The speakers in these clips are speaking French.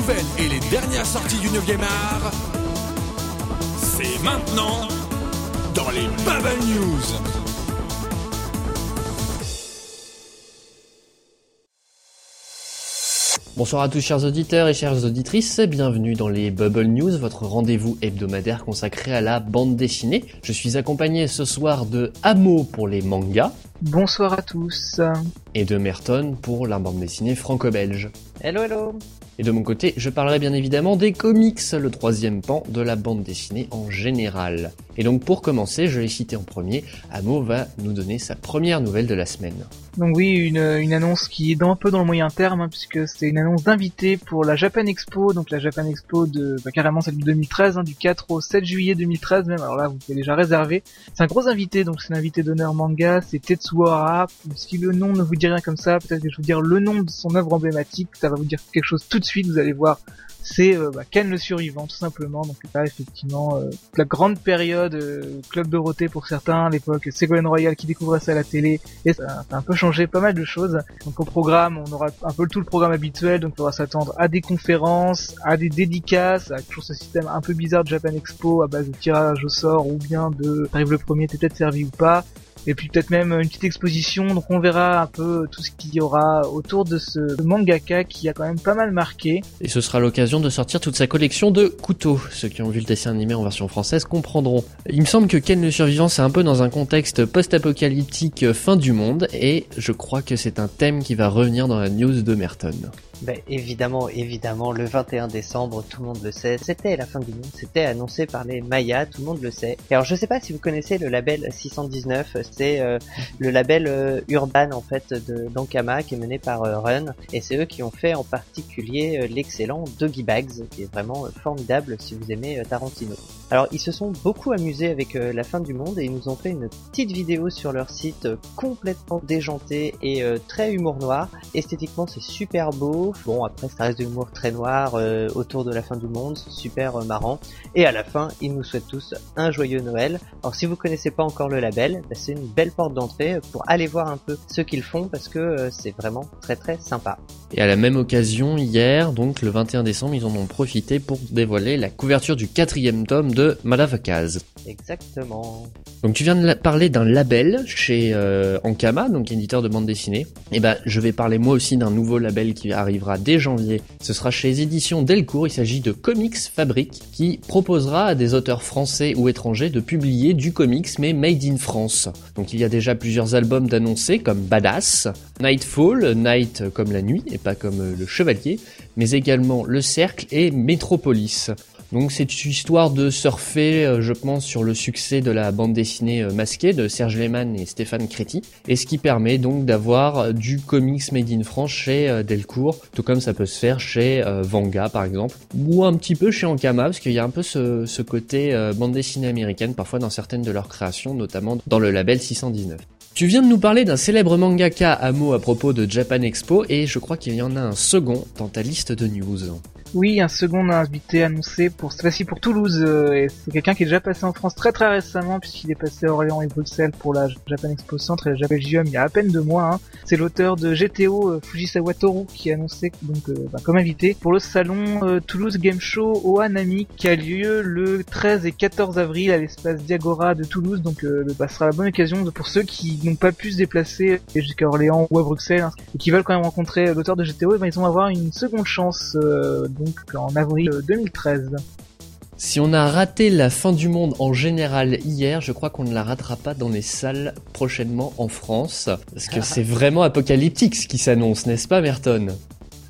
nouvelles et les dernières sorties du 9e art, c'est maintenant dans les Bubble News. Bonsoir à tous chers auditeurs et chères auditrices, bienvenue dans les Bubble News, votre rendez-vous hebdomadaire consacré à la bande dessinée. Je suis accompagné ce soir de Amo pour les mangas. Bonsoir à tous. Et de Merton pour la bande dessinée franco-belge. Hello hello et de mon côté, je parlerai bien évidemment des comics, le troisième pan de la bande dessinée en général. Et donc pour commencer, je l'ai cité en premier, Amo va nous donner sa première nouvelle de la semaine. Donc oui, une, une annonce qui est dans, un peu dans le moyen terme, hein, puisque c'est une annonce d'invité pour la Japan Expo, donc la Japan Expo de bah, carrément celle de 2013, hein, du 4 au 7 juillet 2013 même. Alors là, vous pouvez déjà réserver. C'est un gros invité, donc c'est l'invité d'honneur manga, c'est Tetsuo Hara. Si le nom ne vous dit rien comme ça, peut-être que je vais vous dire le nom de son œuvre emblématique, ça va vous dire quelque chose tout de suite. Vous allez voir c'est euh, bah, Ken le survivant tout simplement donc là effectivement euh, la grande période euh, club Dorothée pour certains à l'époque Ségolène Royal qui découvrait ça à la télé et ça, a un peu changé pas mal de choses donc au programme on aura un peu tout le programme habituel donc on va s'attendre à des conférences à des dédicaces à toujours ce système un peu bizarre de Japan Expo à base de tirage au sort ou bien de arrive le premier t'es peut-être servi ou pas et puis peut-être même une petite exposition. Donc on verra un peu tout ce qu'il y aura autour de ce mangaka qui a quand même pas mal marqué. Et ce sera l'occasion de sortir toute sa collection de couteaux. Ceux qui ont vu le dessin animé en version française comprendront. Il me semble que Ken le survivant c'est un peu dans un contexte post-apocalyptique fin du monde et je crois que c'est un thème qui va revenir dans la news de Merton. Ben, évidemment, évidemment, le 21 décembre, tout le monde le sait, c'était la fin du monde, c'était annoncé par les Mayas, tout le monde le sait. Et alors je sais pas si vous connaissez le label 619, c'est euh, le label euh, urban en fait de d'Ankama qui est mené par euh, Run, et c'est eux qui ont fait en particulier l'excellent Doggy Bags, qui est vraiment formidable si vous aimez Tarantino. Alors ils se sont beaucoup amusés avec la fin du monde et ils nous ont fait une petite vidéo sur leur site complètement déjantée et très humour noir. Esthétiquement c'est super beau, Bon, après, ça reste de l'humour très noir euh, autour de la fin du monde, super euh, marrant. Et à la fin, ils nous souhaitent tous un joyeux Noël. Alors, si vous connaissez pas encore le label, bah, c'est une belle porte d'entrée pour aller voir un peu ce qu'ils font parce que euh, c'est vraiment très très sympa. Et à la même occasion, hier, donc le 21 décembre, ils en ont profité pour dévoiler la couverture du quatrième tome de Malavakaz. Exactement. Donc tu viens de parler d'un label chez Ankama, donc éditeur de bande dessinée. Et ben, je vais parler moi aussi d'un nouveau label qui arrive dès janvier. Ce sera chez les éditions Delcourt, il s'agit de Comics Fabric, qui proposera à des auteurs français ou étrangers de publier du comics mais made in France. Donc il y a déjà plusieurs albums d'annoncés comme Badass, Nightfall, Night comme la nuit et pas comme le chevalier, mais également Le Cercle et Metropolis. Donc c'est une histoire de surfer, euh, je pense, sur le succès de la bande dessinée euh, masquée de Serge Lehmann et Stéphane Créti, et ce qui permet donc d'avoir du comics made in France chez euh, Delcourt, tout comme ça peut se faire chez Vanga par exemple, ou un petit peu chez Ankama, parce qu'il y a un peu ce, ce côté bande dessinée américaine parfois dans certaines de leurs créations, notamment dans le label 619. Tu viens de nous parler d'un célèbre mangaka à mots à propos de Japan Expo et je crois qu'il y en a un second dans ta liste de news. Oui, un second invité annoncé pour cette fois-ci pour Toulouse. Euh, c'est quelqu'un qui est déjà passé en France très très récemment puisqu'il est passé à Orléans et Bruxelles pour la Japan Expo Centre et la Japan il y a à peine deux mois. Hein. C'est l'auteur de GTO euh, Fujisawa Toru qui est annoncé donc euh, bah, comme invité pour le salon Toulouse Game Show au Hanami qui a lieu le 13 et 14 avril à l'espace Diagora de Toulouse. Donc bah, ce sera la bonne occasion pour ceux qui n'ont pas pu se déplacer jusqu'à Orléans ou à Bruxelles hein, et qui veulent quand même rencontrer l'auteur de GTO, et ben, ils vont avoir une seconde chance donc en avril 2013. Si on a raté la fin du monde en général hier, je crois qu'on ne la ratera pas dans les salles prochainement en France. Parce que c'est vraiment apocalyptique ce qui s'annonce, n'est-ce pas Merton?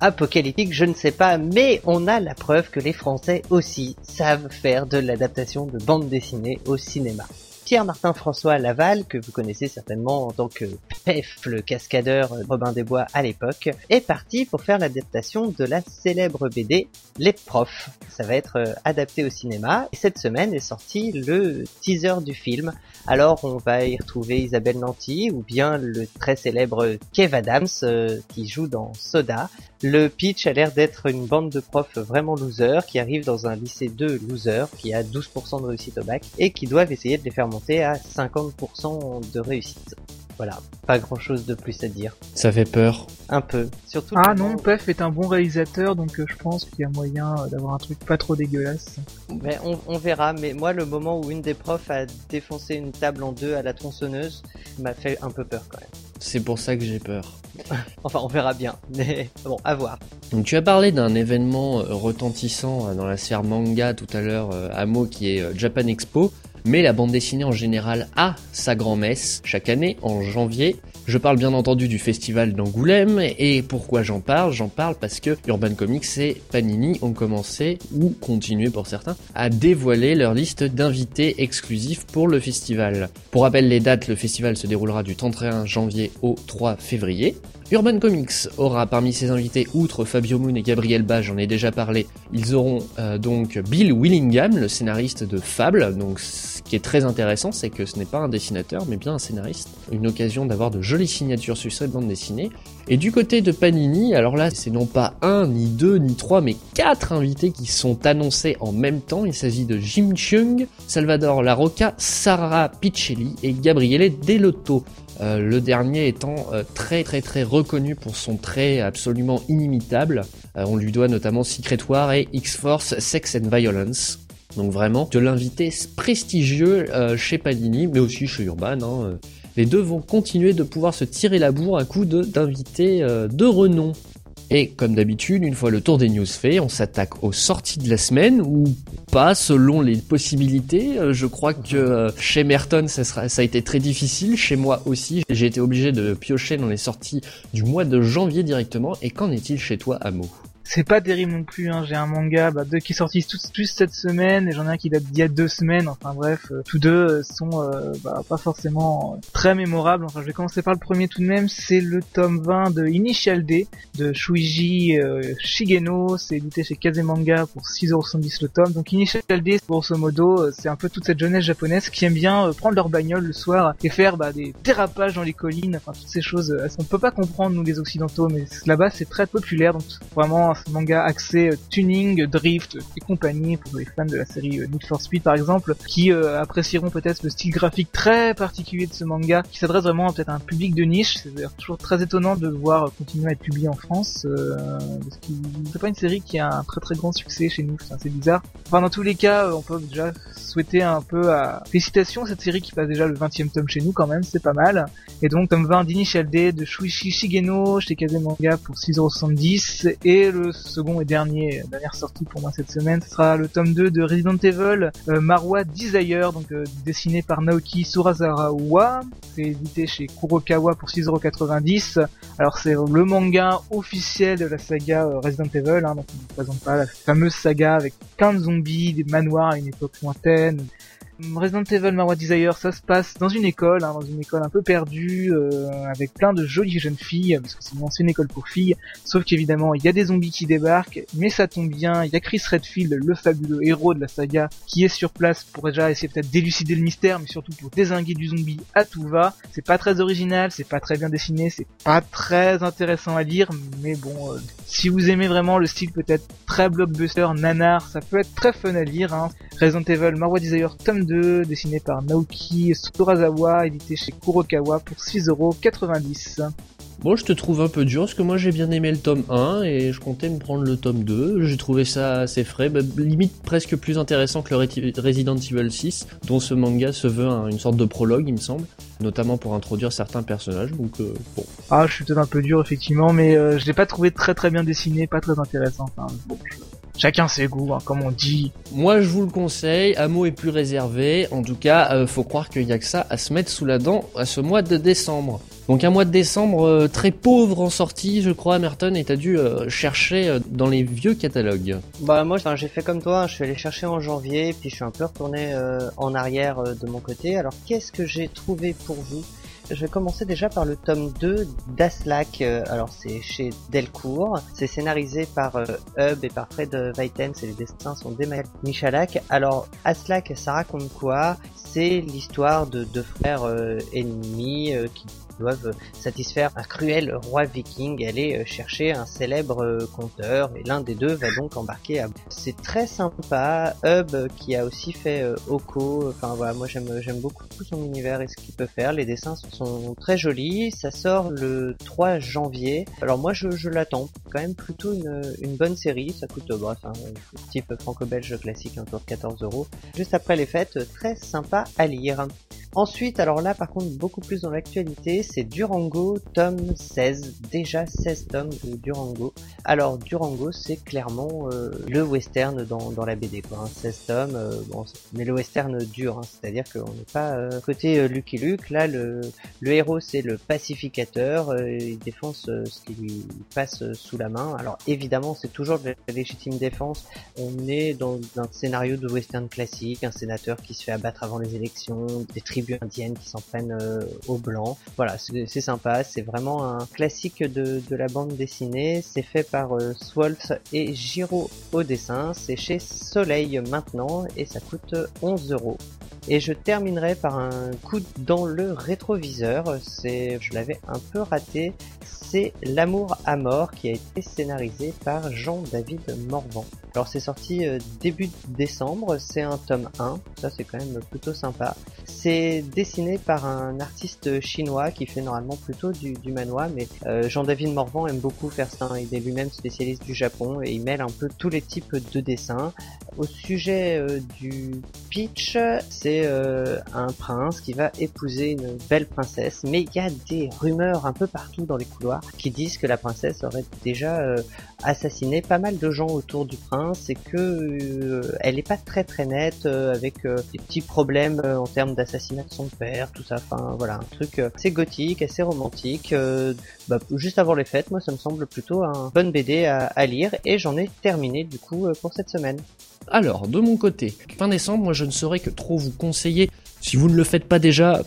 Apocalyptique, je ne sais pas, mais on a la preuve que les Français aussi savent faire de l'adaptation de bande dessinée au cinéma. Pierre-Martin François Laval, que vous connaissez certainement en tant que PEF, le cascadeur Robin des Bois à l'époque, est parti pour faire l'adaptation de la célèbre BD Les Profs. Ça va être euh, adapté au cinéma et cette semaine est sorti le teaser du film. Alors on va y retrouver Isabelle Nanty ou bien le très célèbre Kev Adams euh, qui joue dans Soda. Le pitch a l'air d'être une bande de profs vraiment losers qui arrivent dans un lycée de losers qui a 12% de réussite au bac et qui doivent essayer de les faire monter à 50% de réussite. Voilà, pas grand chose de plus à dire. Ça fait peur. Un peu. Surtout. Ah non, Pef est un bon réalisateur, donc euh, je pense qu'il y a moyen euh, d'avoir un truc pas trop dégueulasse. Mais on, on verra. Mais moi, le moment où une des profs a défoncé une table en deux à la tronçonneuse m'a fait un peu peur quand même. C'est pour ça que j'ai peur. Enfin, on verra bien. Mais bon, à voir. Donc tu as parlé d'un événement euh, retentissant dans la sphère manga tout à l'heure, à mot qui est Japan Expo, mais la bande dessinée en général a sa grand-messe chaque année en janvier. Je parle bien entendu du festival d'Angoulême et pourquoi j'en parle? J'en parle parce que Urban Comics et Panini ont commencé, ou continué pour certains, à dévoiler leur liste d'invités exclusifs pour le festival. Pour rappel les dates, le festival se déroulera du 31 janvier au 3 février. Urban Comics aura parmi ses invités, outre Fabio Moon et Gabriel Ba, j'en ai déjà parlé, ils auront euh, donc Bill Willingham, le scénariste de Fable. Donc ce qui est très intéressant, c'est que ce n'est pas un dessinateur, mais bien un scénariste. Une occasion d'avoir de jolies signatures sur cette bande dessinée. Et du côté de Panini, alors là, c'est non pas un, ni deux, ni trois, mais quatre invités qui sont annoncés en même temps. Il s'agit de Jim Chung, Salvador Larocca, Sarah Piccelli et Gabriele Delotto. Euh, le dernier étant euh, très très très reconnu pour son trait absolument inimitable. Euh, on lui doit notamment Secret War et X-Force Sex and Violence. Donc vraiment de l'invité prestigieux euh, chez Panini, mais aussi chez Urban. hein, euh. Les deux vont continuer de pouvoir se tirer la bourre à coup de- d'invités de renom. Et comme d'habitude, une fois le tour des news fait, on s'attaque aux sorties de la semaine ou pas selon les possibilités. Euh, Je crois que euh, chez Merton ça, sera, ça a été très difficile, chez moi aussi. J'ai été obligé de piocher dans les sorties du mois de janvier directement. Et qu'en est-il chez toi, Amo? C'est pas terrible non plus, hein. j'ai un manga bah, deux qui est sorti tous, tous cette semaine et j'en ai un qui date d'il y a deux semaines, enfin bref, euh, tous deux euh, sont euh, bah, pas forcément très mémorables, enfin je vais commencer par le premier tout de même, c'est le tome 20 de Initial D de Shuiji Shigeno, c'est édité chez Kazemanga pour 6,70€ le tome, donc Initial D grosso modo c'est un peu toute cette jeunesse japonaise qui aime bien prendre leur bagnole le soir et faire bah, des dérapages dans les collines, enfin toutes ces choses, on peut pas comprendre nous les occidentaux, mais là-bas c'est très populaire, donc vraiment manga axé euh, tuning, drift et compagnie pour les fans de la série euh, Need for Speed par exemple, qui euh, apprécieront peut-être le style graphique très particulier de ce manga, qui s'adresse vraiment peut-être à un public de niche. C'est d'ailleurs toujours très étonnant de le voir continuer à être publié en France, parce que c'est pas une série qui a un très très grand succès chez nous. C'est bizarre. Enfin, dans tous les cas, on peut déjà souhaiter un peu à félicitations cette série qui passe déjà le 20e tome chez nous quand même, c'est pas mal. Et donc tome 20 d'Initial D de Shuichi Shigeno chez Kazemanga pour 6,70€ et le second et dernier dernière sortie pour moi cette semaine. Ce sera le tome 2 de Resident Evil euh, Marwa Desire donc euh, dessiné par Naoki Surasawa c'est édité chez Kurokawa pour 6,90€ alors c'est le manga officiel de la saga euh, Resident Evil hein, donc on ne présente pas la fameuse saga avec plein de zombies des manoirs à une époque lointaine Resident Evil Marwa Desire, ça se passe dans une école, hein, dans une école un peu perdue, euh, avec plein de jolies jeunes filles, parce que c'est une ancienne école pour filles, sauf qu'évidemment, il y a des zombies qui débarquent, mais ça tombe bien, il y a Chris Redfield, le fabuleux héros de la saga, qui est sur place pour déjà essayer peut-être d'élucider le mystère, mais surtout pour désinguer du zombie à tout va. C'est pas très original, c'est pas très bien dessiné, c'est pas très intéressant à lire, mais bon, euh, si vous aimez vraiment le style peut-être très blockbuster, nanar, ça peut être très fun à lire, hein. Resident Evil Marwa Desire tome 2, dessiné par Naoki Surasawa, édité chez Kurokawa pour 6,90€. Bon, je te trouve un peu dur parce que moi j'ai bien aimé le tome 1 et je comptais me prendre le tome 2. J'ai trouvé ça assez frais, bah, limite presque plus intéressant que le Resident Evil 6, dont ce manga se veut un- une sorte de prologue, il me semble, notamment pour introduire certains personnages. Donc euh, bon, Ah, je suis peut-être un peu dur effectivement, mais euh, je l'ai pas trouvé très très bien dessiné, pas très intéressant. Enfin, bon, je- Chacun ses goûts, hein, comme on dit. moi je vous le conseille. Amo est plus réservé. En tout cas, euh, faut croire qu'il y a que ça à se mettre sous la dent à ce mois de décembre. Donc un mois de décembre euh, très pauvre en sortie, je crois, Merton, et t'as dû euh, chercher euh, dans les vieux catalogues. Bah moi j'ai fait comme toi, hein. je suis allé chercher en janvier, puis je suis un peu retourné euh, en arrière euh, de mon côté. Alors qu'est-ce que j'ai trouvé pour vous? Je vais commencer déjà par le tome 2 d'Aslak. Euh, alors c'est chez Delcourt, c'est scénarisé par euh, Hub et par Fred Weitens et les dessins sont d'Emmanuel Michalak. Alors Aslak, ça raconte quoi? C'est l'histoire de deux frères euh, ennemis qui doivent satisfaire un cruel roi viking aller chercher un célèbre conteur. Et l'un des deux va donc embarquer à c'est très sympa. Hub qui a aussi fait Oko. Enfin voilà moi j'aime j'aime beaucoup son univers et ce qu'il peut faire. Les dessins sont très jolis. Ça sort le 3 janvier. Alors moi je, je l'attends. Quand même plutôt une, bonne série. Ça coûte bref un type franco-belge classique autour de 14 euros. Juste après les fêtes très sympa à lire Ensuite, alors là par contre beaucoup plus dans l'actualité, c'est Durango tome 16, déjà 16 tomes de Durango. Alors Durango c'est clairement euh, le western dans, dans la BD quoi, 16 hein. tomes, euh, bon, mais le western dur, hein, c'est-à-dire qu'on n'est pas euh, côté Lucky Luke, là le, le héros c'est le pacificateur, il défonce ce qui lui passe sous la main. Alors évidemment c'est toujours de la légitime défense, on est dans un scénario de western classique, un sénateur qui se fait abattre avant les élections, des indiennes qui s'en prennent euh, aux blancs. Voilà, c'est sympa, c'est vraiment un classique de, la bande dessinée. C'est fait par euh, et Giro au dessin. C'est chez Soleil maintenant et ça coûte 11 euros. Et je terminerai par un coup dans le rétroviseur. C'est, je l'avais un peu raté. C'est L'amour à mort qui a été scénarisé par Jean-David Morvan. Alors c'est sorti euh, début décembre, c'est un tome 1, ça c'est quand même plutôt sympa. C'est dessiné par un artiste chinois qui fait normalement plutôt du, manoir, mais euh, Jean-David Morvan aime beaucoup faire ça, il est lui-même spécialiste du Japon et il mêle un peu tous les types de dessins. Au sujet euh, du pitch, c'est un prince qui va épouser une belle princesse, mais il y a des rumeurs un peu partout dans les couloirs qui disent que la princesse aurait déjà assassiné pas mal de gens autour du prince et que euh, elle est pas très très nette euh, avec euh, des petits problèmes en termes d'assassinat de son père, tout ça. Enfin voilà, un truc assez gothique, assez romantique. Bah, juste avant les fêtes, moi ça me semble plutôt un bon BD à, à lire et j'en ai terminé du coup pour cette semaine. Alors, de mon côté, fin décembre, moi je ne saurais que trop vous conseiller, si vous ne le faites pas déjà,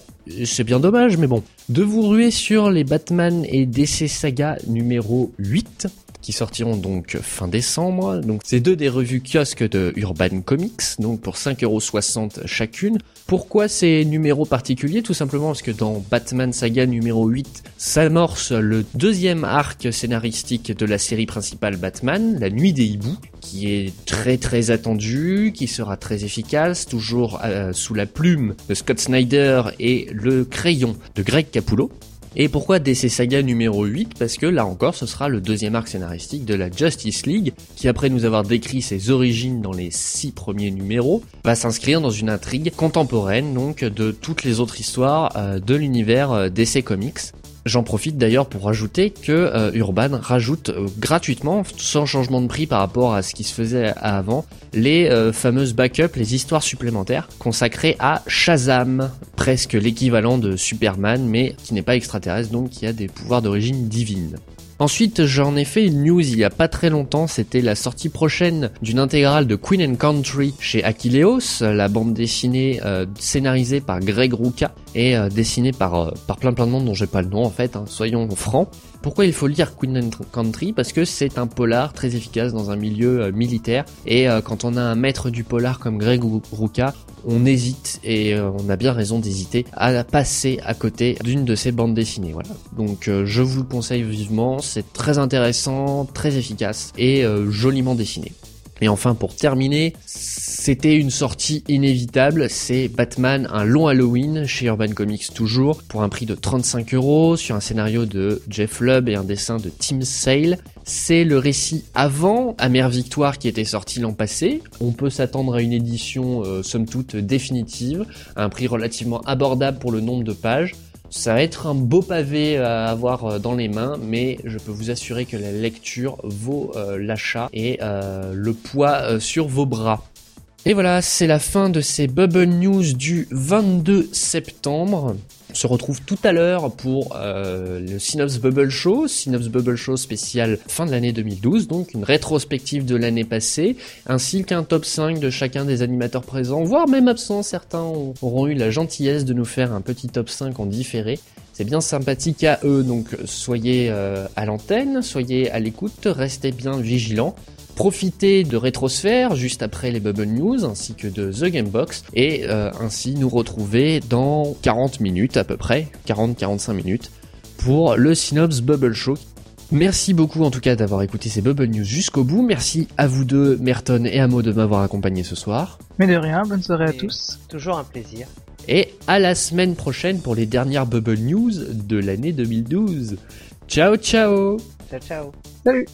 c'est bien dommage, mais bon, de vous ruer sur les Batman et DC Saga numéro 8, qui sortiront donc fin décembre. Donc c'est deux des revues kiosques de Urban Comics, donc pour 5,60€ chacune. Pourquoi ces numéros particuliers? Tout simplement parce que dans Batman Saga numéro 8 s'amorce le deuxième arc scénaristique de la série principale Batman, La Nuit des Hiboux, qui est très très attendu, qui sera très efficace, toujours euh, sous la plume de Scott Snyder et le crayon de Greg Capullo. Et pourquoi DC Saga numéro 8 Parce que là encore, ce sera le deuxième arc scénaristique de la Justice League, qui après nous avoir décrit ses origines dans les six premiers numéros, va s'inscrire dans une intrigue contemporaine donc de toutes les autres histoires euh, de l'univers euh, DC Comics. J'en profite d'ailleurs pour rajouter que euh, Urban rajoute euh, gratuitement, sans changement de prix par rapport à ce qui se faisait avant, les euh, fameuses backups, les histoires supplémentaires consacrées à Shazam, presque l'équivalent de Superman, mais qui n'est pas extraterrestre, donc qui a des pouvoirs d'origine divine. Ensuite, j'en ai fait une news il y a pas très longtemps, c'était la sortie prochaine d'une intégrale de Queen and Country chez Achilleos, la bande dessinée euh, scénarisée par Greg Rucka et euh, dessinée par, euh, par plein plein de monde dont j'ai pas le nom en fait, hein, soyons francs. Pourquoi il faut lire Queen and Country? Parce que c'est un polar très efficace dans un milieu militaire et quand on a un maître du polar comme Greg Rucka, on hésite et on a bien raison d'hésiter à passer à côté d'une de ces bandes dessinées. Voilà. Donc je vous le conseille vivement, c'est très intéressant, très efficace et euh, joliment dessiné. Et enfin, pour terminer, c'était une sortie inévitable, c'est Batman, un long Halloween chez Urban Comics toujours, pour un prix de 35 euros, sur un scénario de Jeff Lubb et un dessin de Tim Sale. C'est le récit avant Amère Victoire qui était sorti l'an passé. On peut s'attendre à une édition euh, somme toute définitive, à un prix relativement abordable pour le nombre de pages. Ça va être un beau pavé à avoir euh, dans les mains, mais je peux vous assurer que la lecture vaut euh, l'achat et euh, le poids sur vos bras. Et voilà, c'est la fin de ces Bubble News du 22 septembre. On se retrouve tout à l'heure pour euh, le Synops Bubble Show, Synops Bubble Show spécial fin de l'année 2012, donc une rétrospective de l'année passée, ainsi qu'un top 5 de chacun des animateurs présents, voire même absents, certains auront eu la gentillesse de nous faire un petit top 5 en différé. C'est bien sympathique à eux, donc soyez euh, à l'antenne, soyez à l'écoute, restez bien vigilants profiter de Rétrosphère juste après les Bubble News ainsi que de The Gamebox et euh, ainsi nous retrouver dans 40 minutes à peu près, 40-45 minutes pour le Synops Bubble Show. Merci beaucoup en tout cas d'avoir écouté ces Bubble News jusqu'au bout. Merci à vous deux, Merton et Amo, de m'avoir accompagné ce soir. Mais de rien, bonne soirée à Et tous. Toujours un plaisir. Et à la semaine prochaine pour les dernières Bubble News de l'année 2012. Ciao ciao Ciao ciao. Salut